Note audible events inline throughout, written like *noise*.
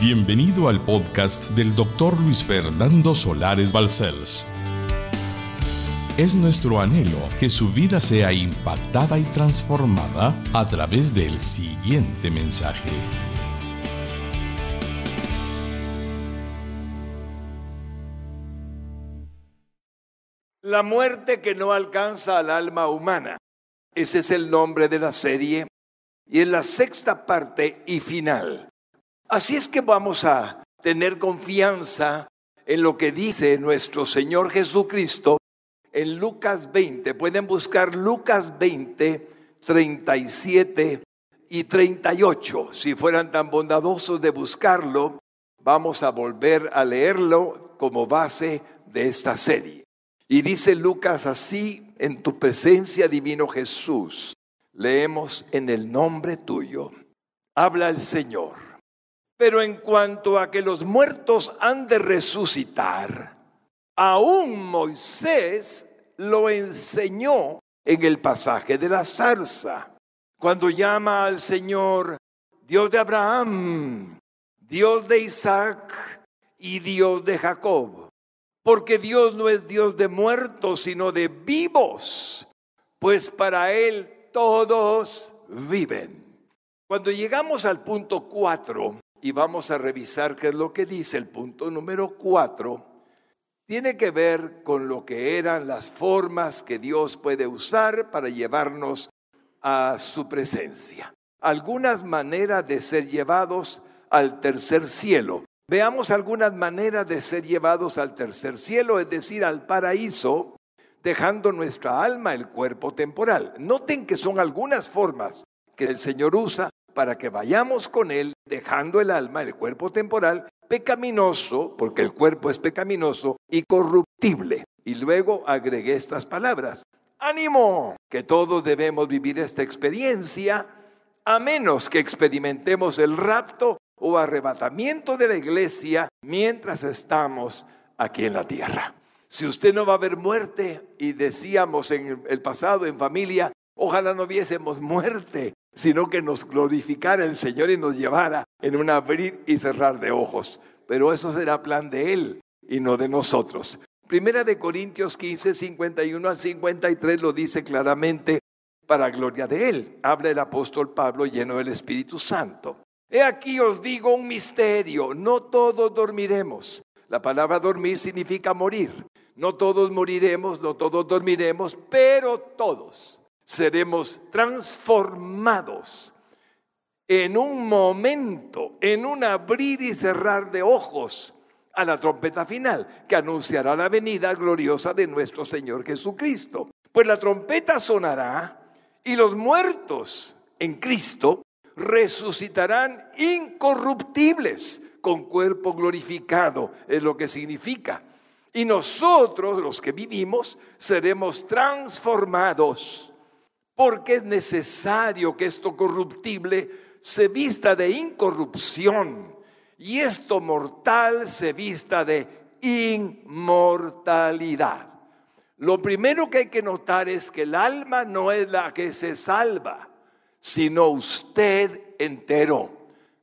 Bienvenido al podcast del doctor Luis Fernando Solares Balcells. Es nuestro anhelo que su vida sea impactada y transformada a través del siguiente mensaje. La muerte que no alcanza al alma humana. Ese es el nombre de la serie y es la sexta parte y final. Así es que vamos a tener confianza en lo que dice nuestro Señor Jesucristo en Lucas 20. Pueden buscar Lucas 20, 37 y 38. Si fueran tan bondadosos de buscarlo, vamos a volver a leerlo como base de esta serie. Y dice Lucas así, en tu presencia, divino Jesús, leemos en el nombre tuyo. Habla el Señor. Pero en cuanto a que los muertos han de resucitar, aún Moisés lo enseñó en el pasaje de la zarza, cuando llama al Señor Dios de Abraham, Dios de Isaac y Dios de Jacob. Porque Dios no es Dios de muertos, sino de vivos, pues para Él todos viven. Cuando llegamos al punto 4 y vamos a revisar qué es lo que dice el punto número 4, tiene que ver con lo que eran las formas que Dios puede usar para llevarnos a su presencia. Algunas maneras de ser llevados al tercer cielo. Veamos algunas maneras de ser llevados al tercer cielo, es decir, al paraíso, dejando nuestra alma el cuerpo temporal. Noten que son algunas formas que el Señor usa para que vayamos con Él, dejando el alma, el cuerpo temporal, pecaminoso, porque el cuerpo es pecaminoso, y corruptible. Y luego agregué estas palabras. Ánimo, que todos debemos vivir esta experiencia, a menos que experimentemos el rapto o arrebatamiento de la iglesia mientras estamos aquí en la tierra. Si usted no va a ver muerte, y decíamos en el pasado en familia, ojalá no viésemos muerte, sino que nos glorificara el Señor y nos llevara en un abrir y cerrar de ojos. Pero eso será plan de Él y no de nosotros. Primera de Corintios 15, 51 al 53 lo dice claramente para gloria de Él. Habla el apóstol Pablo lleno del Espíritu Santo. He aquí os digo un misterio, no todos dormiremos. La palabra dormir significa morir. No todos moriremos, no todos dormiremos, pero todos seremos transformados en un momento, en un abrir y cerrar de ojos a la trompeta final, que anunciará la venida gloriosa de nuestro Señor Jesucristo. Pues la trompeta sonará y los muertos en Cristo resucitarán incorruptibles con cuerpo glorificado, es lo que significa. Y nosotros, los que vivimos, seremos transformados, porque es necesario que esto corruptible se vista de incorrupción y esto mortal se vista de inmortalidad. Lo primero que hay que notar es que el alma no es la que se salva, sino usted entero,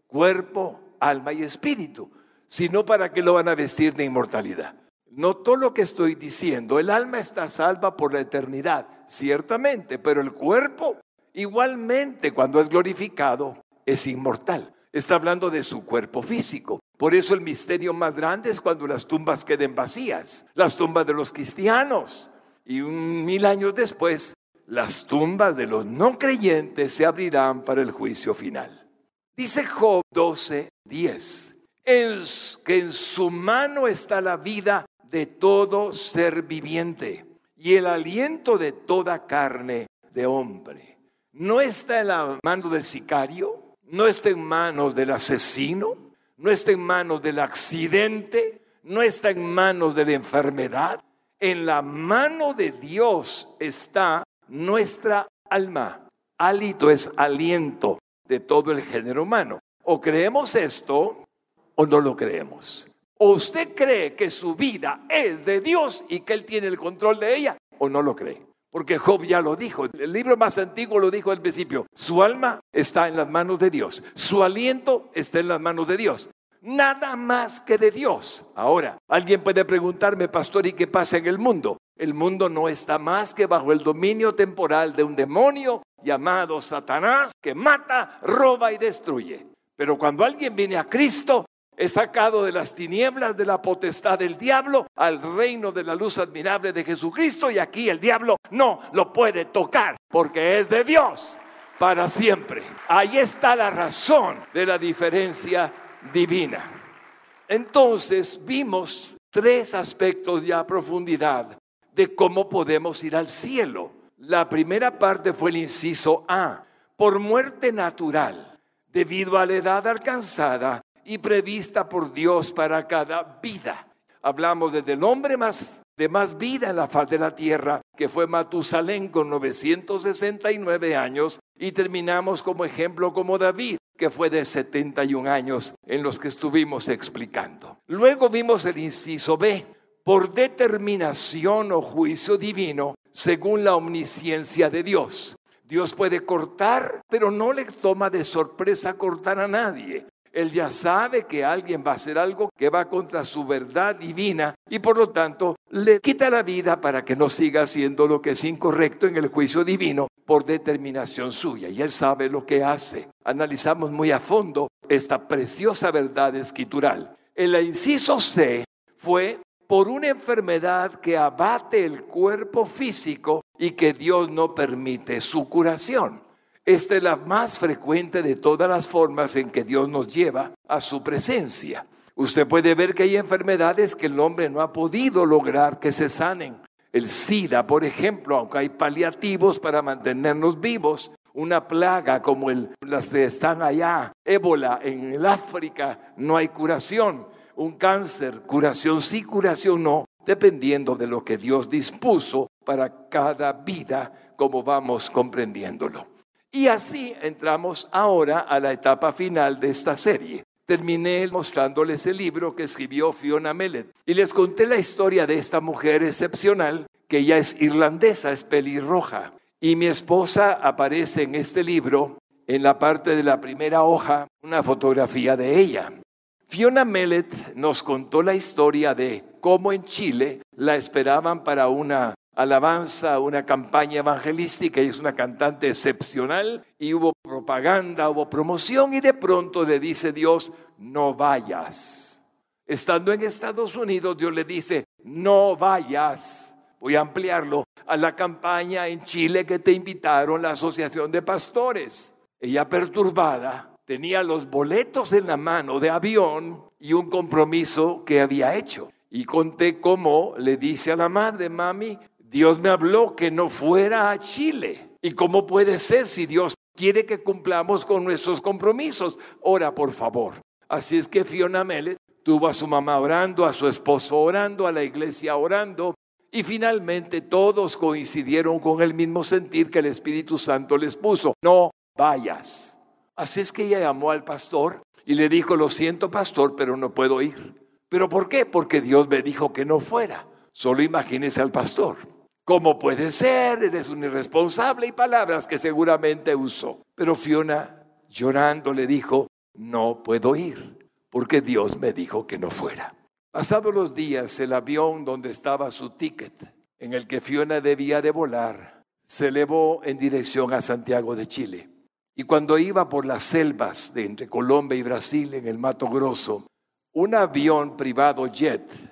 cuerpo, alma y espíritu, sino para que lo van a vestir de inmortalidad. Noto lo que estoy diciendo, el alma está salva por la eternidad, ciertamente, pero el cuerpo igualmente cuando es glorificado es inmortal. Está hablando de su cuerpo físico. Por eso el misterio más grande es cuando las tumbas queden vacías, las tumbas de los cristianos. Y un mil años después las tumbas de los no creyentes se abrirán para el juicio final. Dice Job 12, 10, que en su mano está la vida de todo ser viviente y el aliento de toda carne de hombre. No está en la mano del sicario, no está en manos del asesino, no está en manos del accidente, no está en manos de la enfermedad. En la mano de Dios está nuestra alma. Alito es aliento de todo el género humano. O creemos esto o no lo creemos. O usted cree que su vida es de Dios y que Él tiene el control de ella o no lo cree. Porque Job ya lo dijo, el libro más antiguo lo dijo al principio, su alma está en las manos de Dios, su aliento está en las manos de Dios. nada más que de Dios. Ahora, alguien puede preguntarme, pastor, ¿y qué pasa en el mundo? El mundo no está más que bajo el dominio temporal de un demonio llamado Satanás que mata, roba y destruye. Pero cuando alguien viene a Cristo, es sacado de las tinieblas de la potestad del diablo al reino de la luz admirable de Jesucristo y aquí el diablo no lo puede tocar porque es de Dios para siempre. Ahí está la razón de la diferencia divina. Entonces vimos tres aspectos ya a profundidad de cómo podemos ir al cielo. La primera parte fue el inciso A, por muerte natural, debido a la edad alcanzada y prevista por Dios para cada vida. Hablamos desde el hombre más de más vida en la faz de la tierra, que fue Matusalén con 969 años, y terminamos como ejemplo como David, que fue de 71 años en los que estuvimos explicando. Luego vimos el inciso B, por determinación o juicio divino, según la omnisciencia de Dios. Dios puede cortar, pero no le toma de sorpresa cortar a nadie. Él ya sabe que alguien va a hacer algo que va contra su verdad divina y por lo tanto le quita la vida para que no siga haciendo lo que es incorrecto en el juicio divino por determinación suya. Y él sabe lo que hace. Analizamos muy a fondo esta preciosa verdad escritural. El inciso C fue por una enfermedad que abate el cuerpo físico y que Dios no permite su curación. Esta es la más frecuente de todas las formas en que Dios nos lleva a su presencia. Usted puede ver que hay enfermedades que el hombre no ha podido lograr que se sanen. El SIDA, por ejemplo, aunque hay paliativos para mantenernos vivos, una plaga como el, las que están allá, ébola en el África, no hay curación. Un cáncer, curación sí, curación no, dependiendo de lo que Dios dispuso para cada vida, como vamos comprendiéndolo. Y así entramos ahora a la etapa final de esta serie. Terminé mostrándoles el libro que escribió Fiona Mellet y les conté la historia de esta mujer excepcional que ya es irlandesa, es pelirroja. Y mi esposa aparece en este libro, en la parte de la primera hoja, una fotografía de ella. Fiona Mellet nos contó la historia de cómo en Chile la esperaban para una alabanza, una campaña evangelística, y es una cantante excepcional, y hubo propaganda, hubo promoción, y de pronto le dice Dios, no vayas. Estando en Estados Unidos, Dios le dice, no vayas. Voy a ampliarlo a la campaña en Chile que te invitaron la Asociación de Pastores. Ella perturbada tenía los boletos en la mano de avión y un compromiso que había hecho. Y conté cómo le dice a la madre, mami, Dios me habló que no fuera a Chile. ¿Y cómo puede ser si Dios quiere que cumplamos con nuestros compromisos? Ora, por favor. Así es que Fiona Mellet tuvo a su mamá orando, a su esposo orando, a la iglesia orando, y finalmente todos coincidieron con el mismo sentir que el Espíritu Santo les puso. No vayas. Así es que ella llamó al pastor y le dijo, lo siento pastor, pero no puedo ir. ¿Pero por qué? Porque Dios me dijo que no fuera. Solo imagínese al pastor. ¿Cómo puede ser? Eres un irresponsable y palabras que seguramente usó. Pero Fiona, llorando, le dijo, no puedo ir, porque Dios me dijo que no fuera. Pasados los días, el avión donde estaba su ticket, en el que Fiona debía de volar, se elevó en dirección a Santiago de Chile. Y cuando iba por las selvas de entre Colombia y Brasil, en el Mato Grosso, un avión privado jet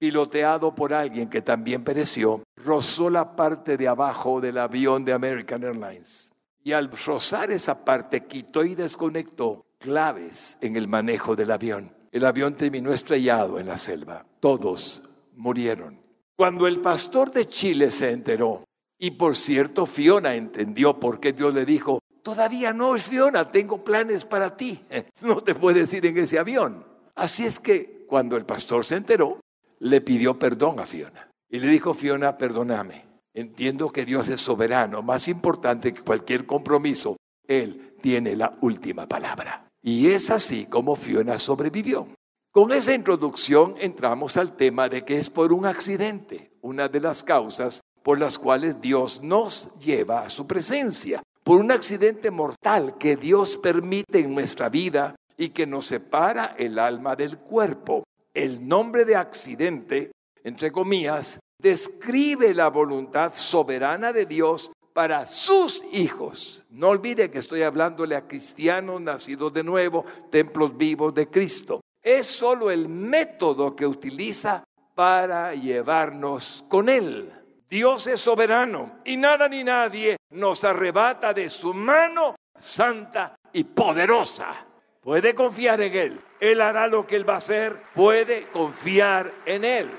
piloteado por alguien que también pereció, rozó la parte de abajo del avión de American Airlines. Y al rozar esa parte, quitó y desconectó claves en el manejo del avión. El avión terminó estrellado en la selva. Todos murieron. Cuando el pastor de Chile se enteró, y por cierto Fiona entendió por qué Dios le dijo, todavía no, Fiona, tengo planes para ti. *laughs* No te puedes ir en ese avión. Así es que cuando el pastor se enteró, le pidió perdón a Fiona. Y le dijo, Fiona, perdóname. Entiendo que Dios es soberano, más importante que cualquier compromiso. Él tiene la última palabra. Y es así como Fiona sobrevivió. Con esa introducción entramos al tema de que es por un accidente, una de las causas por las cuales Dios nos lleva a su presencia, por un accidente mortal que Dios permite en nuestra vida y que nos separa el alma del cuerpo. El nombre de accidente, entre comillas, describe la voluntad soberana de Dios para sus hijos. No olvide que estoy hablándole a cristianos nacidos de nuevo, templos vivos de Cristo. Es solo el método que utiliza para llevarnos con Él. Dios es soberano y nada ni nadie nos arrebata de su mano santa y poderosa. Puede confiar en Él. Él hará lo que Él va a hacer. Puede confiar en Él.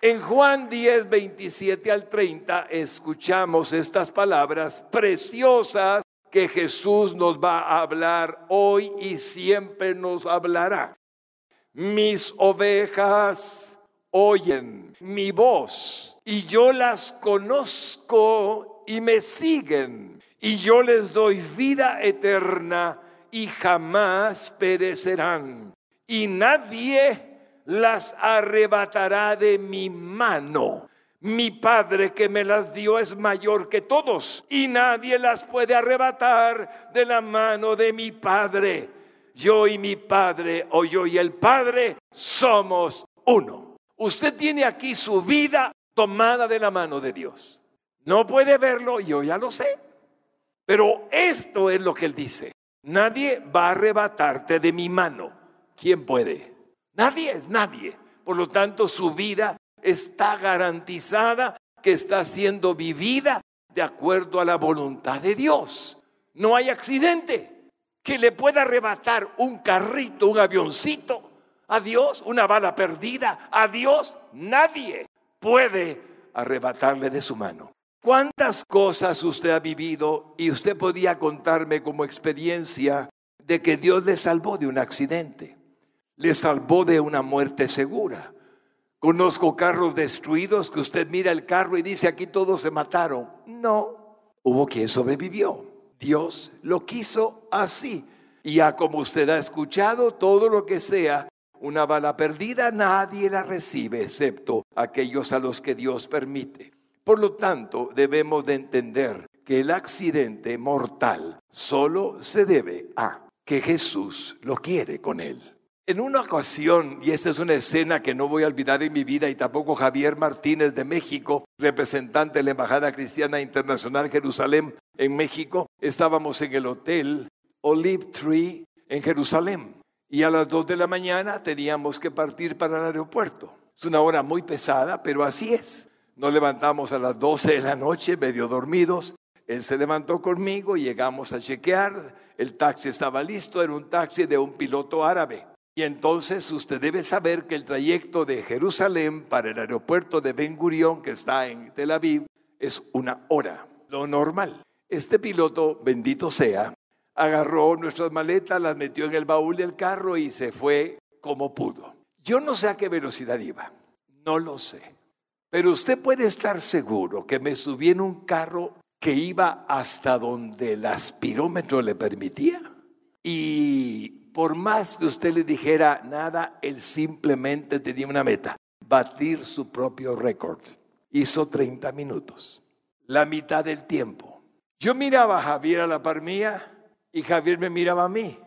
En Juan 10, 27 al 30 escuchamos estas palabras preciosas que Jesús nos va a hablar hoy y siempre nos hablará. Mis ovejas oyen mi voz y yo las conozco y me siguen y yo les doy vida eterna y jamás perecerán. Y nadie las arrebatará de mi mano. Mi Padre que me las dio es mayor que todos y nadie las puede arrebatar de la mano de mi Padre. Yo y mi Padre, o yo y el Padre, somos uno. Usted tiene aquí su vida tomada de la mano de Dios. No puede verlo, yo ya lo sé. Pero esto es lo que él dice. Nadie va a arrebatarte de mi mano. ¿Quién puede? Nadie es nadie. Por lo tanto, su vida está garantizada que está siendo vivida de acuerdo a la voluntad de Dios. No hay accidente que le pueda arrebatar un carrito, un avioncito a Dios, una bala perdida a Dios. Nadie puede arrebatarle de su mano. ¿Cuántas cosas usted ha vivido y usted podía contarme como experiencia de que Dios le salvó de un accidente? Le salvó de una muerte segura. Conozco carros destruidos que usted mira el carro y dice aquí todos se mataron. No, hubo quien sobrevivió. Dios lo quiso así. Y ya como usted ha escuchado, todo lo que sea una bala perdida, nadie la recibe excepto aquellos a los que Dios permite. Por lo tanto, debemos de entender que el accidente mortal solo se debe a que Jesús lo quiere con él. En una ocasión, y esta es una escena que no voy a olvidar en mi vida, y tampoco Javier Martínez de México, representante de la Embajada Cristiana Internacional Jerusalén en México, estábamos en el hotel Olive Tree en Jerusalén. Y a las dos de la mañana teníamos que partir para el aeropuerto. Es una hora muy pesada, pero así es. Nos levantamos a las 12 de la noche, medio dormidos. Él se levantó conmigo, llegamos a chequear, el taxi estaba listo, era un taxi de un piloto árabe. Y entonces usted debe saber que el trayecto de Jerusalén para el aeropuerto de Ben Gurion, que está en Tel Aviv, es una hora, lo normal. Este piloto, bendito sea, agarró nuestras maletas, las metió en el baúl del carro y se fue como pudo. Yo no sé a qué velocidad iba, no lo sé. Pero usted puede estar seguro que me subí en un carro que iba hasta donde el aspirómetro le permitía. Y por más que usted le dijera nada, él simplemente tenía una meta, batir su propio récord. Hizo 30 minutos, la mitad del tiempo. Yo miraba a Javier a la par mía y Javier me miraba a mí.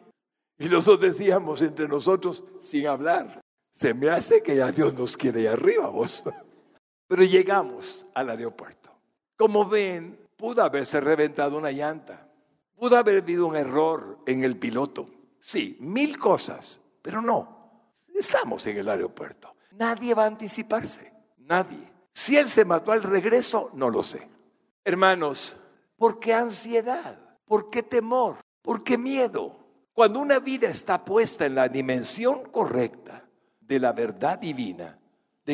Y los dos decíamos entre nosotros sin hablar, se me hace que ya Dios nos quiere ahí arriba vos. Pero llegamos al aeropuerto. Como ven, pudo haberse reventado una llanta. Pudo haber habido un error en el piloto. Sí, mil cosas, pero no. Estamos en el aeropuerto. Nadie va a anticiparse. Nadie. Si él se mató al regreso, no lo sé. Hermanos, ¿por qué ansiedad? ¿Por qué temor? ¿Por qué miedo? Cuando una vida está puesta en la dimensión correcta de la verdad divina,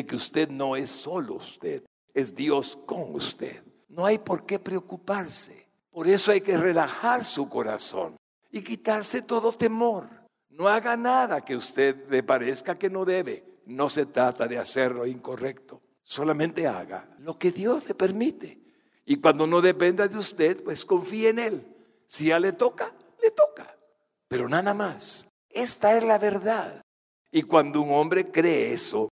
que usted no es solo usted, es Dios con usted. No hay por qué preocuparse. Por eso hay que relajar su corazón y quitarse todo temor. No haga nada que usted le parezca que no debe. No se trata de hacerlo incorrecto. Solamente haga lo que Dios le permite. Y cuando no dependa de usted, pues confíe en Él. Si ya le toca, le toca. Pero nada más. Esta es la verdad. Y cuando un hombre cree eso,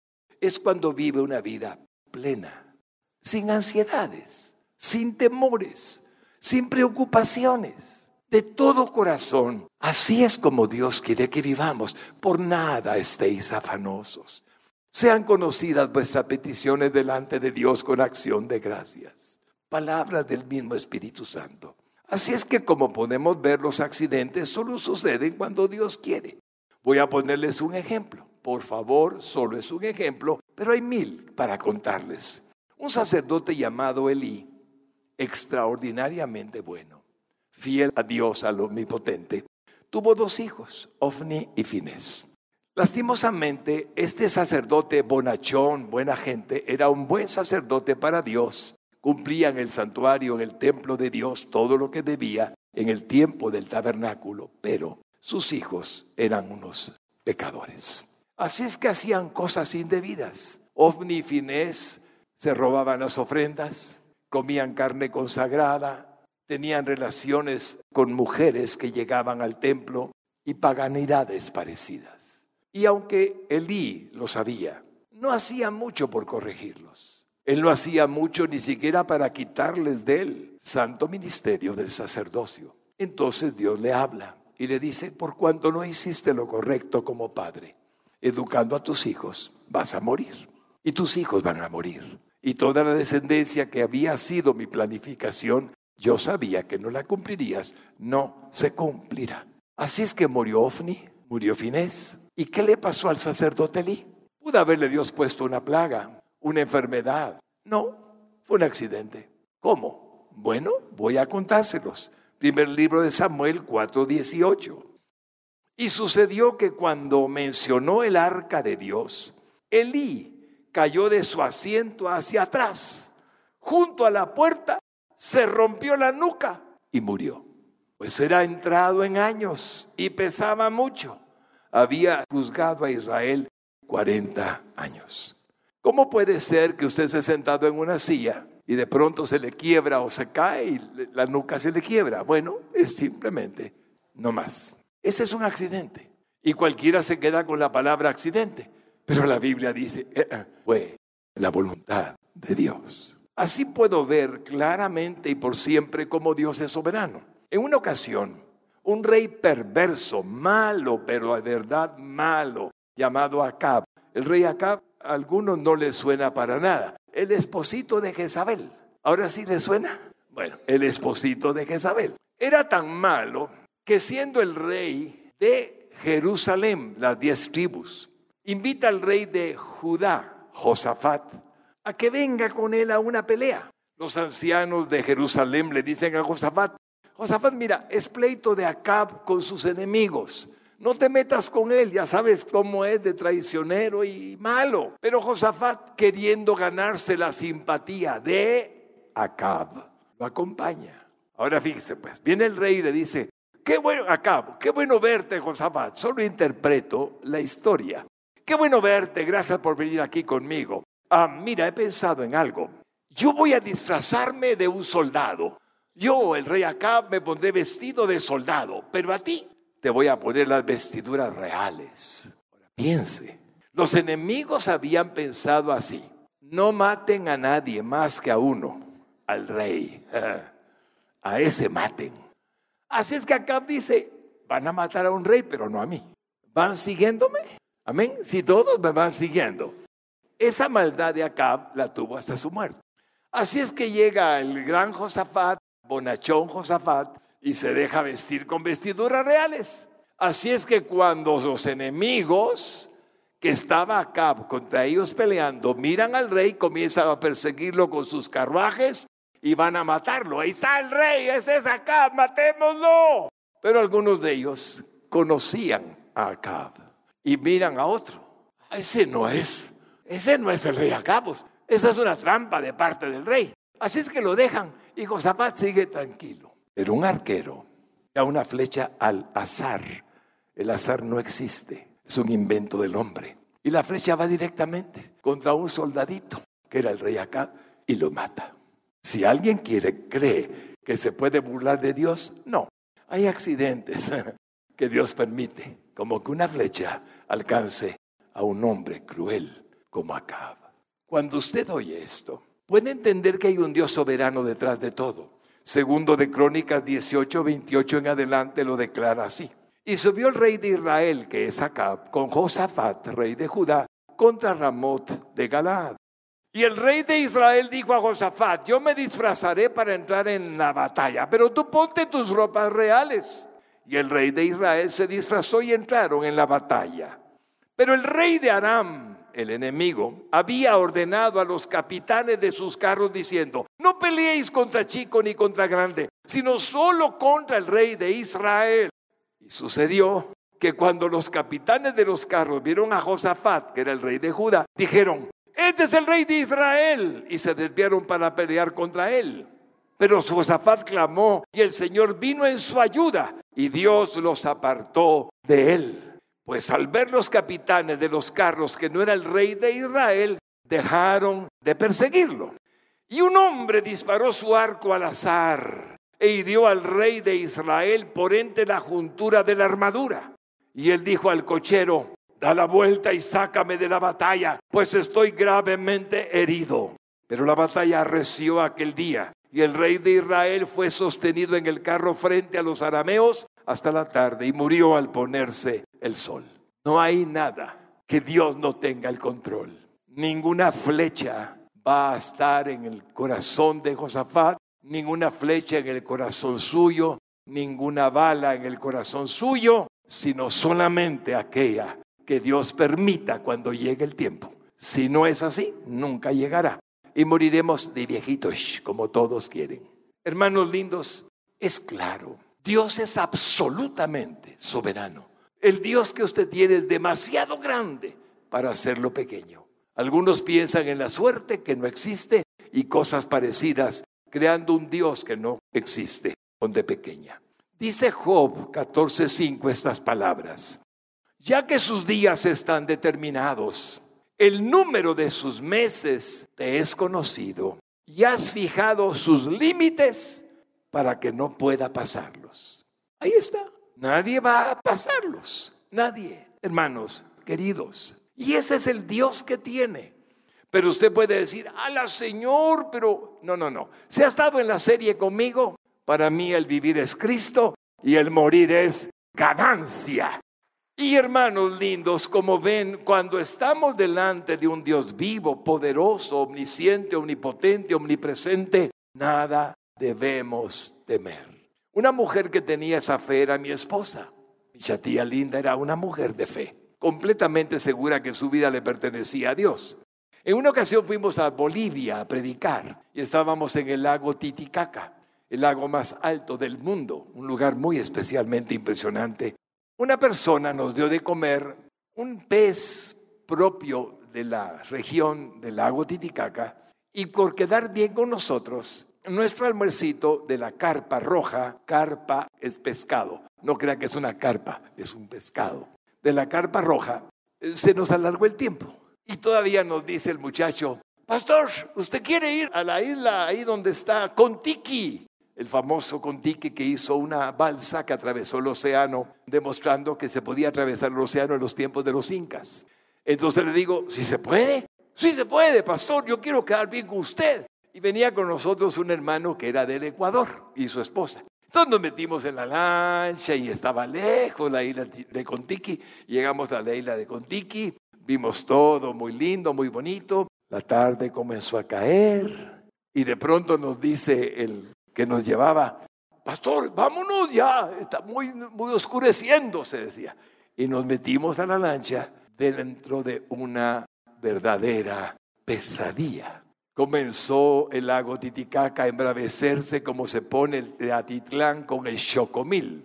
es cuando vive una vida plena, sin ansiedades, sin temores, sin preocupaciones. de todo corazón. Así es como Dios quiere que vivamos. Por nada estéis afanosos. Sean conocidas vuestras peticiones delante de Dios con acción de gracias. Palabras del mismo Espíritu Santo. Así es que como podemos ver, los accidentes solo suceden cuando Dios quiere. Voy a ponerles un ejemplo. Por favor, solo es un ejemplo, pero hay mil para contarles. Un sacerdote llamado Elí, extraordinariamente bueno, fiel a Dios, al omnipotente, tuvo dos hijos, Ofni y Finés. Lastimosamente, este sacerdote bonachón, buena gente, era un buen sacerdote para Dios. Cumplía en el santuario, en el templo de Dios, todo lo que debía en el tiempo del tabernáculo, pero sus hijos eran unos pecadores. Así es que hacían cosas indebidas. Ofni y Finés se robaban las ofrendas, comían carne consagrada, tenían relaciones con mujeres que llegaban al templo y paganidades parecidas. Y aunque Elí lo sabía, no hacía mucho por corregirlos. Él no hacía mucho ni siquiera para quitarles del santo ministerio del sacerdocio. Entonces Dios le habla y le dice, por cuanto no hiciste lo correcto como padre, educando a tus hijos, vas a morir. Y tus hijos van a morir. Y toda la descendencia que había sido mi planificación, yo sabía que no la cumplirías, no se cumplirá. Así es que murió Ofni, murió Finés. ¿Y qué le pasó al sacerdote Elí? Pudo haberle Dios puesto una plaga, una enfermedad. No, fue un accidente. ¿Cómo? Bueno, voy a contárselos. Primer libro de Samuel 4:18. Y sucedió que cuando mencionó el arca de Dios, Elí cayó de su asiento hacia atrás. Junto a la puerta se rompió la nuca y murió. Pues era entrado en años y pesaba mucho. Había juzgado a Israel 40 años. ¿Cómo puede ser que usted se sentado en una silla y de pronto se le quiebra o se cae y la nuca se le quiebra. Bueno, es simplemente no más. Ese es un accidente. Y cualquiera se queda con la palabra accidente. Pero la Biblia dice, eh, eh, fue la voluntad de Dios. Así puedo ver claramente y por siempre cómo Dios es soberano. En una ocasión, un rey perverso, malo, pero de verdad malo, llamado Acab. El rey Acab a algunos no le suena para nada el esposito de Jezabel. ¿Ahora sí le suena? Bueno, el esposito de Jezabel. Era tan malo que siendo el rey de Jerusalén, las diez tribus, invita al rey de Judá, Josafat, a que venga con él a una pelea. Los ancianos de Jerusalén le dicen a Josafat, Josafat, mira, es pleito de Acab con sus enemigos. No te metas con él, ya sabes cómo es de traicionero y malo. Pero Josafat, queriendo ganarse la simpatía de Acab, lo acompaña. Ahora fíjese, pues, viene el rey y le dice, qué bueno, Acab, qué bueno verte, Josafat. Solo interpreto la historia. Qué bueno verte, gracias por venir aquí conmigo. Ah, mira, he pensado en algo. Yo voy a disfrazarme de un soldado. Yo, el rey Acab, me pondré vestido de soldado, pero a ti te voy a poner las vestiduras reales. piense, los enemigos habían pensado así, no maten a nadie más que a uno, al rey, *laughs* a ese maten. Así es que Acab dice, van a matar a un rey, pero no a mí. ¿Van siguiéndome? Amén. Si todos me van siguiendo. Esa maldad de Acab la tuvo hasta su muerte. Así es que llega el gran Josafat, bonachón Josafat, y se deja vestir con vestiduras reales. Así es que cuando los enemigos que estaba acá contra ellos peleando miran al rey, comienzan a perseguirlo con sus carruajes y van a matarlo. Ahí está el rey, ese es Acab, matémoslo. Pero algunos de ellos conocían a Acab y miran a otro. Ese no es, ese no es el rey Acab. Esa es una trampa de parte del rey. Así es que lo dejan y Josafat sigue tranquilo. Pero un arquero da una flecha al azar. El azar no existe, es un invento del hombre. Y la flecha va directamente contra un soldadito, que era el rey Acab, y lo mata. Si alguien quiere, cree que se puede burlar de Dios, no. Hay accidentes *laughs* que Dios permite, como que una flecha alcance a un hombre cruel como Acab. Cuando usted oye esto, puede entender que hay un Dios soberano detrás de todo. Segundo de Crónicas 18, 28 en adelante lo declara así. Y subió el rey de Israel, que es Acab, con Josafat, rey de Judá, contra Ramot de Galaad. Y el rey de Israel dijo a Josafat, yo me disfrazaré para entrar en la batalla, pero tú ponte tus ropas reales. Y el rey de Israel se disfrazó y entraron en la batalla. Pero el rey de Aram, el enemigo, había ordenado a los capitanes de sus carros diciendo, no peleéis contra chico ni contra grande, sino solo contra el rey de Israel. Y sucedió que cuando los capitanes de los carros vieron a Josafat, que era el rey de Judá, dijeron, este es el rey de Israel, y se desviaron para pelear contra él. Pero Josafat clamó y el Señor vino en su ayuda y Dios los apartó de él. Pues al ver los capitanes de los carros que no era el rey de Israel, dejaron de perseguirlo. Y un hombre disparó su arco al azar e hirió al rey de Israel por entre la juntura de la armadura. Y él dijo al cochero, da la vuelta y sácame de la batalla, pues estoy gravemente herido. Pero la batalla arreció aquel día y el rey de Israel fue sostenido en el carro frente a los arameos hasta la tarde y murió al ponerse el sol. No hay nada que Dios no tenga el control. Ninguna flecha va a estar en el corazón de Josafat, ninguna flecha en el corazón suyo, ninguna bala en el corazón suyo, sino solamente aquella que Dios permita cuando llegue el tiempo. Si no es así, nunca llegará. Y moriremos de viejitos, como todos quieren. Hermanos lindos, es claro Dios es absolutamente soberano. El Dios que usted tiene es demasiado grande para hacerlo pequeño. Algunos piensan en la suerte que no existe y cosas parecidas, creando un Dios que no existe, donde pequeña. Dice Job 14:5 estas palabras. Ya que sus días están determinados, el número de sus meses te es conocido y has fijado sus límites para que no pueda pasarlos. Ahí está. Nadie va a pasarlos. Nadie, hermanos, queridos. Y ese es el Dios que tiene. Pero usted puede decir, ala Señor, pero no, no, no. Se ha estado en la serie conmigo. Para mí el vivir es Cristo y el morir es ganancia. Y hermanos lindos, como ven, cuando estamos delante de un Dios vivo, poderoso, omnisciente, omnipotente, omnipresente, nada debemos temer. Una mujer que tenía esa fe era mi esposa. Mi chatía linda era una mujer de fe, completamente segura que su vida le pertenecía a Dios. En una ocasión fuimos a Bolivia a predicar y estábamos en el lago Titicaca, el lago más alto del mundo, un lugar muy especialmente impresionante. Una persona nos dio de comer un pez propio de la región del lago Titicaca y por quedar bien con nosotros, nuestro almuercito de la carpa roja, carpa es pescado, no crea que es una carpa, es un pescado. De la carpa roja eh, se nos alargó el tiempo y todavía nos dice el muchacho, pastor, ¿usted quiere ir a la isla ahí donde está Contiki? El famoso Contiki que hizo una balsa que atravesó el océano, demostrando que se podía atravesar el océano en los tiempos de los incas. Entonces le digo, si se puede, sí se puede, pastor, yo quiero quedar bien con usted. Y venía con nosotros un hermano que era del Ecuador y su esposa. Entonces nos metimos en la lancha y estaba lejos la isla de Contiki. Llegamos a la isla de Contiki, vimos todo muy lindo, muy bonito. La tarde comenzó a caer y de pronto nos dice el que nos llevaba, pastor, vámonos ya, está muy, muy oscureciendo, se decía. Y nos metimos a la lancha dentro de una verdadera pesadilla comenzó el lago Titicaca a embravecerse como se pone el de Atitlán con el Chocomil.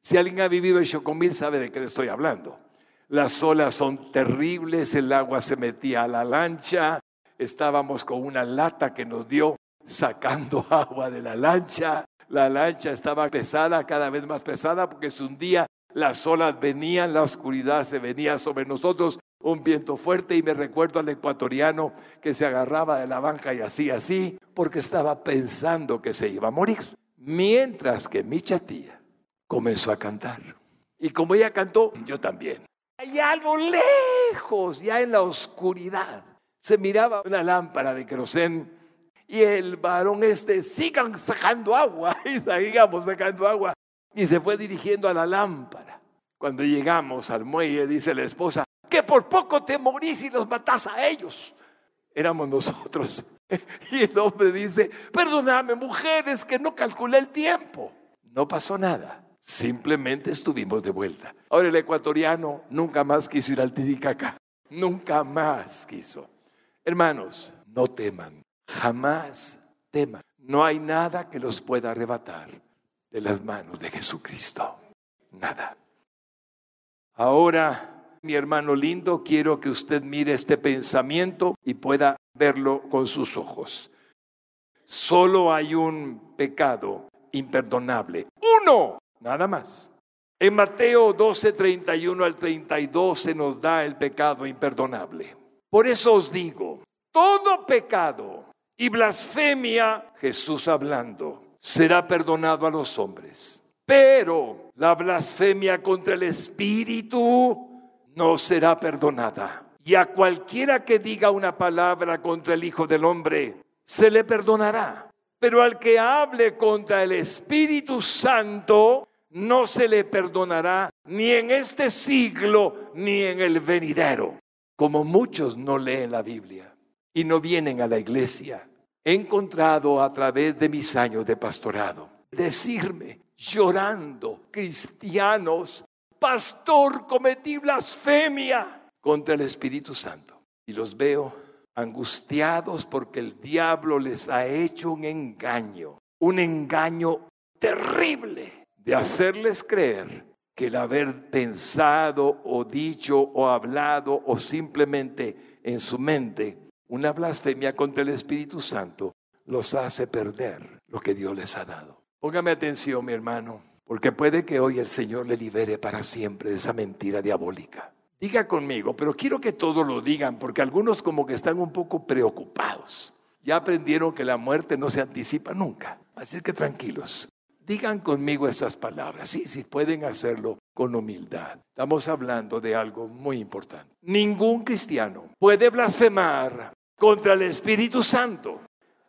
Si alguien ha vivido el Chocomil sabe de qué le estoy hablando. Las olas son terribles, el agua se metía a la lancha, estábamos con una lata que nos dio sacando *laughs* agua de la lancha. La lancha estaba pesada, cada vez más pesada, porque se hundía, las olas venían, la oscuridad se venía sobre nosotros, un viento fuerte y me recuerdo al ecuatoriano que se agarraba de la banca y hacía así porque estaba pensando que se iba a morir. Mientras que mi chatía comenzó a cantar. Y como ella cantó, yo también. Allá a lo lejos, ya en la oscuridad, se miraba una lámpara de querosén Y el varón este, sigan sacando agua. *laughs* Y seguíamos sacando agua. Y se fue dirigiendo a la lámpara. Cuando llegamos al muelle, dice la esposa, que por poco te morís y los matás a ellos. Éramos nosotros. *laughs* Y el hombre dice, perdóname mujeres que no calculé el tiempo. No pasó nada. Simplemente estuvimos de vuelta. Ahora el ecuatoriano nunca más quiso ir al Titicaca. Nunca más quiso. Hermanos, no teman. Jamás teman. No hay nada que los pueda arrebatar de las manos de Jesucristo. Nada. Ahora, mi hermano lindo, quiero que usted mire este pensamiento y pueda verlo con sus ojos. Solo hay un pecado imperdonable. Uno, nada más. En Mateo 12, 31 al 32 se nos da el pecado imperdonable. Por eso os digo, todo pecado y blasfemia, Jesús hablando, será perdonado a los hombres. Pero la blasfemia contra el Espíritu no será perdonada. Y a cualquiera que diga una palabra contra el Hijo del Hombre, se le perdonará. Pero al que hable contra el Espíritu Santo, no se le perdonará ni en este siglo ni en el venidero. Como muchos no leen la Biblia y no vienen a la iglesia, he encontrado a través de mis años de pastorado decirme, llorando, cristianos, pastor, cometí blasfemia contra el Espíritu Santo. Y los veo angustiados porque el diablo les ha hecho un engaño, un engaño terrible de hacerles creer que el haber pensado o dicho o hablado o simplemente en su mente una blasfemia contra el Espíritu Santo los hace perder lo que Dios les ha dado. Póngame atención, mi hermano, porque puede que hoy el Señor le libere para siempre de esa mentira diabólica. Diga conmigo, pero quiero que todos lo digan, porque algunos como que están un poco preocupados. Ya aprendieron que la muerte no se anticipa nunca. Así que tranquilos. Digan conmigo estas palabras. Sí, sí, pueden hacerlo con humildad. Estamos hablando de algo muy importante. Ningún cristiano puede blasfemar contra el Espíritu Santo.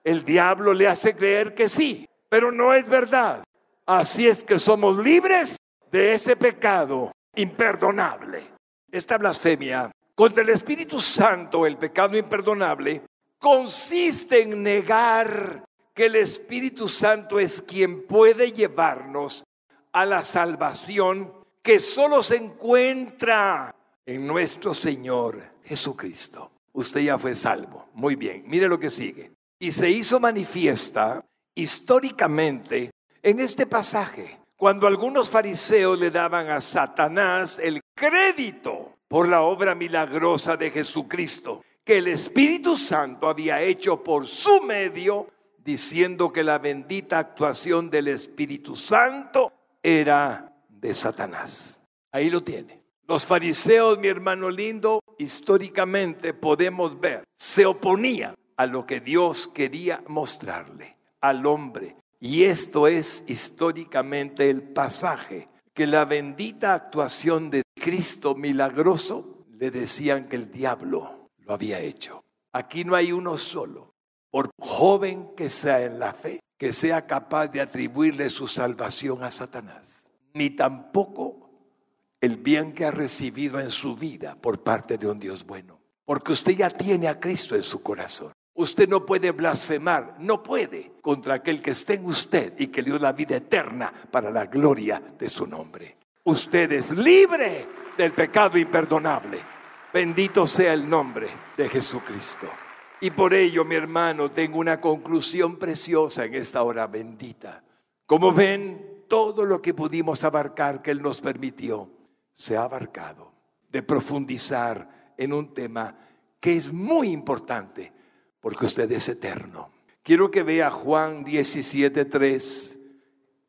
El diablo le hace creer que sí, pero no es verdad. Así es que somos libres de ese pecado imperdonable. Esta blasfemia contra el Espíritu Santo, el pecado imperdonable, consiste en negar que el Espíritu Santo es quien puede llevarnos a la salvación que solo se encuentra en nuestro Señor Jesucristo. Usted ya fue salvo. Muy bien, mire lo que sigue. Y se hizo manifiesta históricamente en este pasaje, cuando algunos fariseos le daban a Satanás el crédito por la obra milagrosa de Jesucristo, que el Espíritu Santo había hecho por su medio, diciendo que la bendita actuación del Espíritu Santo era de Satanás. Ahí lo tiene. Los fariseos, mi hermano lindo, históricamente podemos ver, se oponían a lo que Dios quería mostrarle al hombre. Y esto es históricamente el pasaje que la bendita actuación de Cristo milagroso le decían que el diablo lo había hecho. Aquí no hay uno solo, por joven que sea en la fe, que sea capaz de atribuirle su salvación a Satanás, ni tampoco el bien que ha recibido en su vida por parte de un Dios bueno, porque usted ya tiene a Cristo en su corazón. Usted no puede blasfemar, no puede contra aquel que esté en usted y que le dio la vida eterna para la gloria de su nombre. Usted es libre del pecado imperdonable. Bendito sea el nombre de Jesucristo. Y por ello, mi hermano, tengo una conclusión preciosa en esta hora bendita. Como ven, todo lo que pudimos abarcar que Él nos permitió, se ha abarcado de profundizar en un tema que es muy importante porque usted es eterno. Quiero que vea Juan 17.3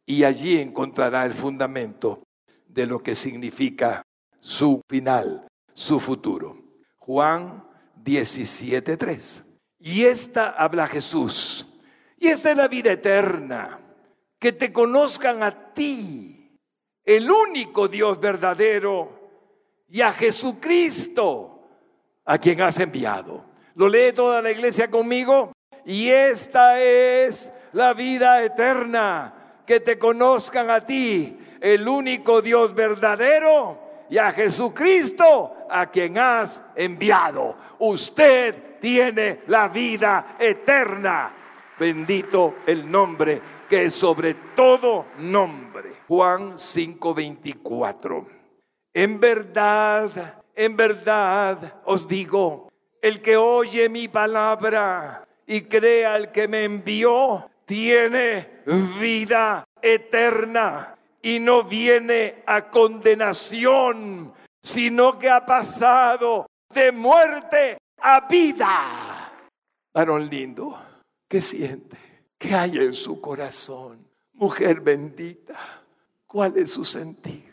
y allí encontrará el fundamento de lo que significa su final, su futuro. Juan 17.3. Y esta habla Jesús. Y esta es la vida eterna, que te conozcan a ti, el único Dios verdadero, y a Jesucristo, a quien has enviado. ¿Lo lee toda la iglesia conmigo? y esta es la vida eterna, que te conozcan a ti, el único Dios verdadero, y a Jesucristo, a quien has enviado. Usted tiene la vida eterna. Bendito el nombre que sobre todo nombre. Juan 5:24. En verdad, en verdad os digo, el que oye mi palabra y crea al que me envió, tiene vida eterna y no viene a condenación, sino que ha pasado de muerte a vida. Varón lindo, ¿qué siente? ¿Qué hay en su corazón? Mujer bendita, ¿cuál es su sentir?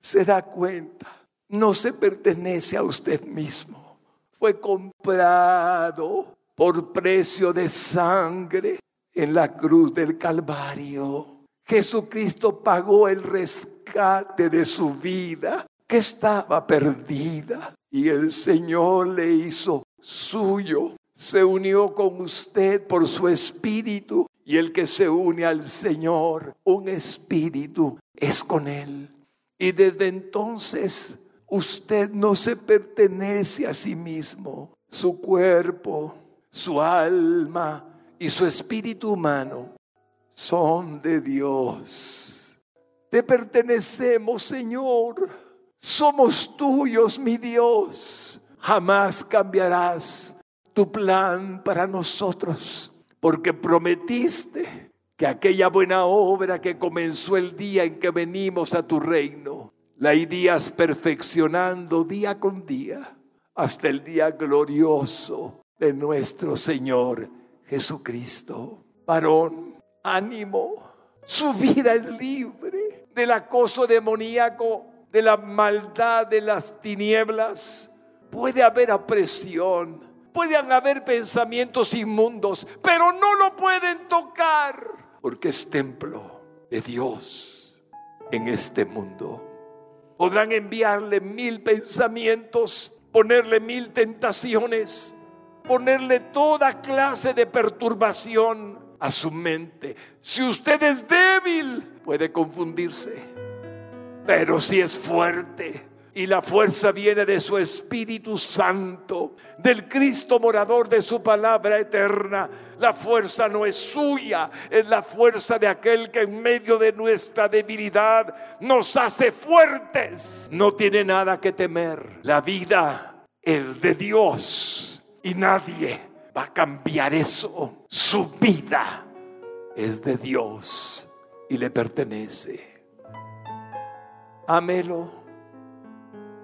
Se da cuenta, no se pertenece a usted mismo. Fue comprado por precio de sangre en la cruz del Calvario. Jesucristo pagó el rescate de su vida que estaba perdida y el Señor le hizo suyo. Se unió con usted por su espíritu y el que se une al Señor, un espíritu, es con él. Y desde entonces usted no se pertenece a sí mismo. Su cuerpo, su alma y su espíritu humano son de Dios. Te pertenecemos, Señor. Somos tuyos, mi Dios. Jamás cambiarás tu plan para nosotros, porque prometiste que aquella buena obra que comenzó el día en que venimos a tu reino, la irías perfeccionando día con día hasta el día glorioso de nuestro Señor Jesucristo. Varón, ánimo. Su vida es libre del acoso demoníaco, de la maldad de las tinieblas. Puede haber opresión, pueden haber pensamientos inmundos, pero no lo pueden tocar porque es templo de Dios en este mundo. Podrán enviarle mil pensamientos, ponerle mil tentaciones, ponerle toda clase de perturbación a su mente. Si usted es débil, puede confundirse. Pero si es fuerte y la fuerza viene de su Espíritu Santo, del Cristo morador de su palabra eterna, la fuerza no es suya, es la fuerza de aquel que en medio de nuestra debilidad nos hace fuertes. No tiene nada que temer. La vida es de Dios y nadie va a cambiar eso. Su vida es de Dios y le pertenece. Amelo.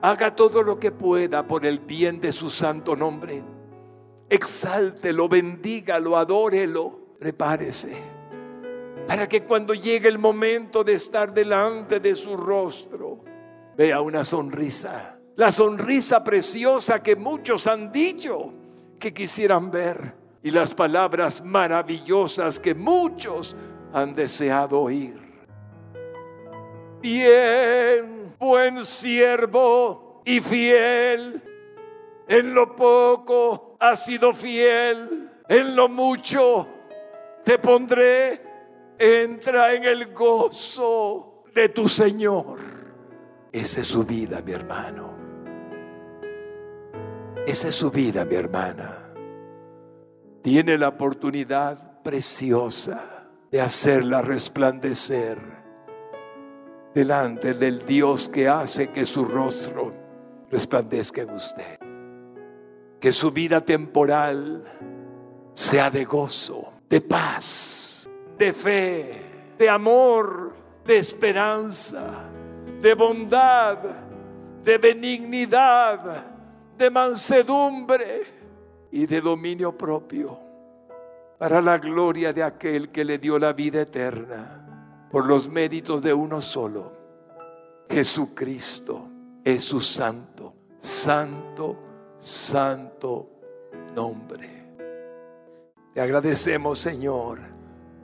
Haga todo lo que pueda por el bien de su santo nombre. Exáltelo, bendígalo, adórelo. Prepárese para que cuando llegue el momento de estar delante de su rostro, vea una sonrisa. La sonrisa preciosa que muchos han dicho que quisieran ver y las palabras maravillosas que muchos han deseado oír. Bien, buen siervo y fiel, en lo poco has sido fiel, en lo mucho te pondré, entra en el gozo de tu Señor. Esa es su vida, mi hermano. Esa es su vida, mi hermana. Tiene la oportunidad preciosa de hacerla resplandecer delante del Dios que hace que su rostro resplandezca en usted. Que su vida temporal sea de gozo, de paz, de fe, de amor, de esperanza, de bondad, de benignidad de mansedumbre y de dominio propio, para la gloria de aquel que le dio la vida eterna, por los méritos de uno solo. Jesucristo es su santo, santo, santo nombre. Te agradecemos, Señor,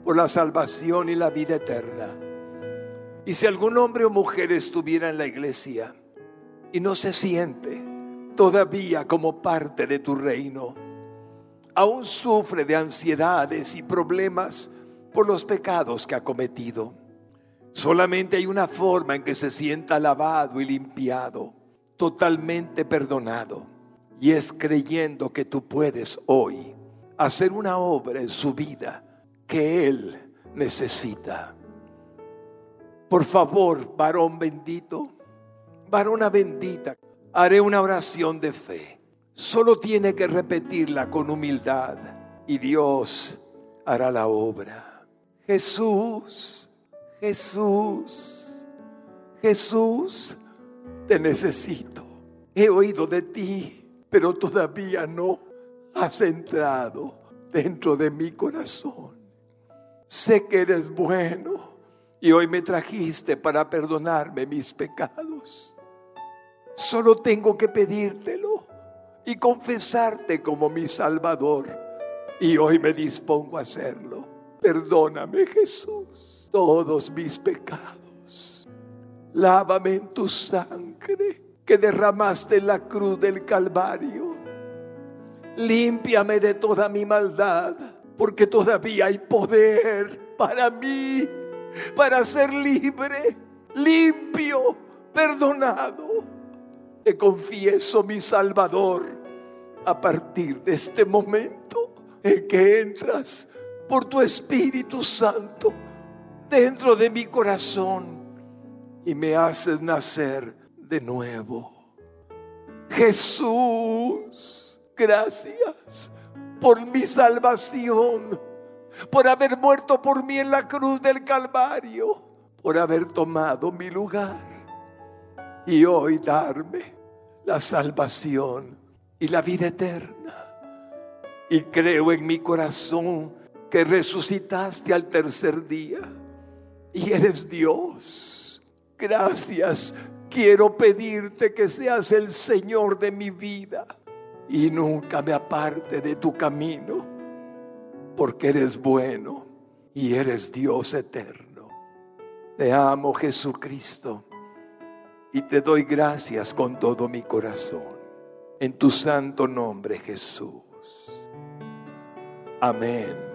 por la salvación y la vida eterna. Y si algún hombre o mujer estuviera en la iglesia y no se siente, todavía como parte de tu reino. aún sufre de ansiedades y problemas por los pecados que ha cometido. Solamente hay una forma en que se sienta lavado y limpiado, totalmente perdonado, y es creyendo que tú puedes hoy hacer una obra en su vida que Él necesita. Por favor, varón bendito, varona bendita, haré una oración de fe. Solo tiene que repetirla con humildad y Dios hará la obra. Jesús, Jesús, Jesús, te necesito. He oído de ti, pero todavía no has entrado dentro de mi corazón. Sé que eres bueno y hoy me trajiste para perdonarme mis pecados. Solo tengo que pedírtelo y confesarte como mi Salvador. Y hoy me dispongo a hacerlo. Perdóname Jesús todos mis pecados. Lávame en tu sangre que derramaste en la cruz del Calvario. Límpiame de toda mi maldad, porque todavía hay poder para mí, para ser libre, limpio, perdonado te confieso mi Salvador a partir de este momento en que entras por tu Espíritu Santo dentro de mi corazón y me haces nacer de nuevo. Jesús, gracias por mi salvación, por haber muerto por mí en la cruz del Calvario, por haber tomado mi lugar y hoy darme la salvación y la vida eterna. Y creo en mi corazón que resucitaste al tercer día y eres Dios. Gracias. Quiero pedirte que seas el Señor de mi vida y nunca me aparte de tu camino, porque eres bueno y eres Dios eterno. Te amo Jesucristo y te doy gracias con todo mi corazón. En tu santo nombre, Jesús. Amén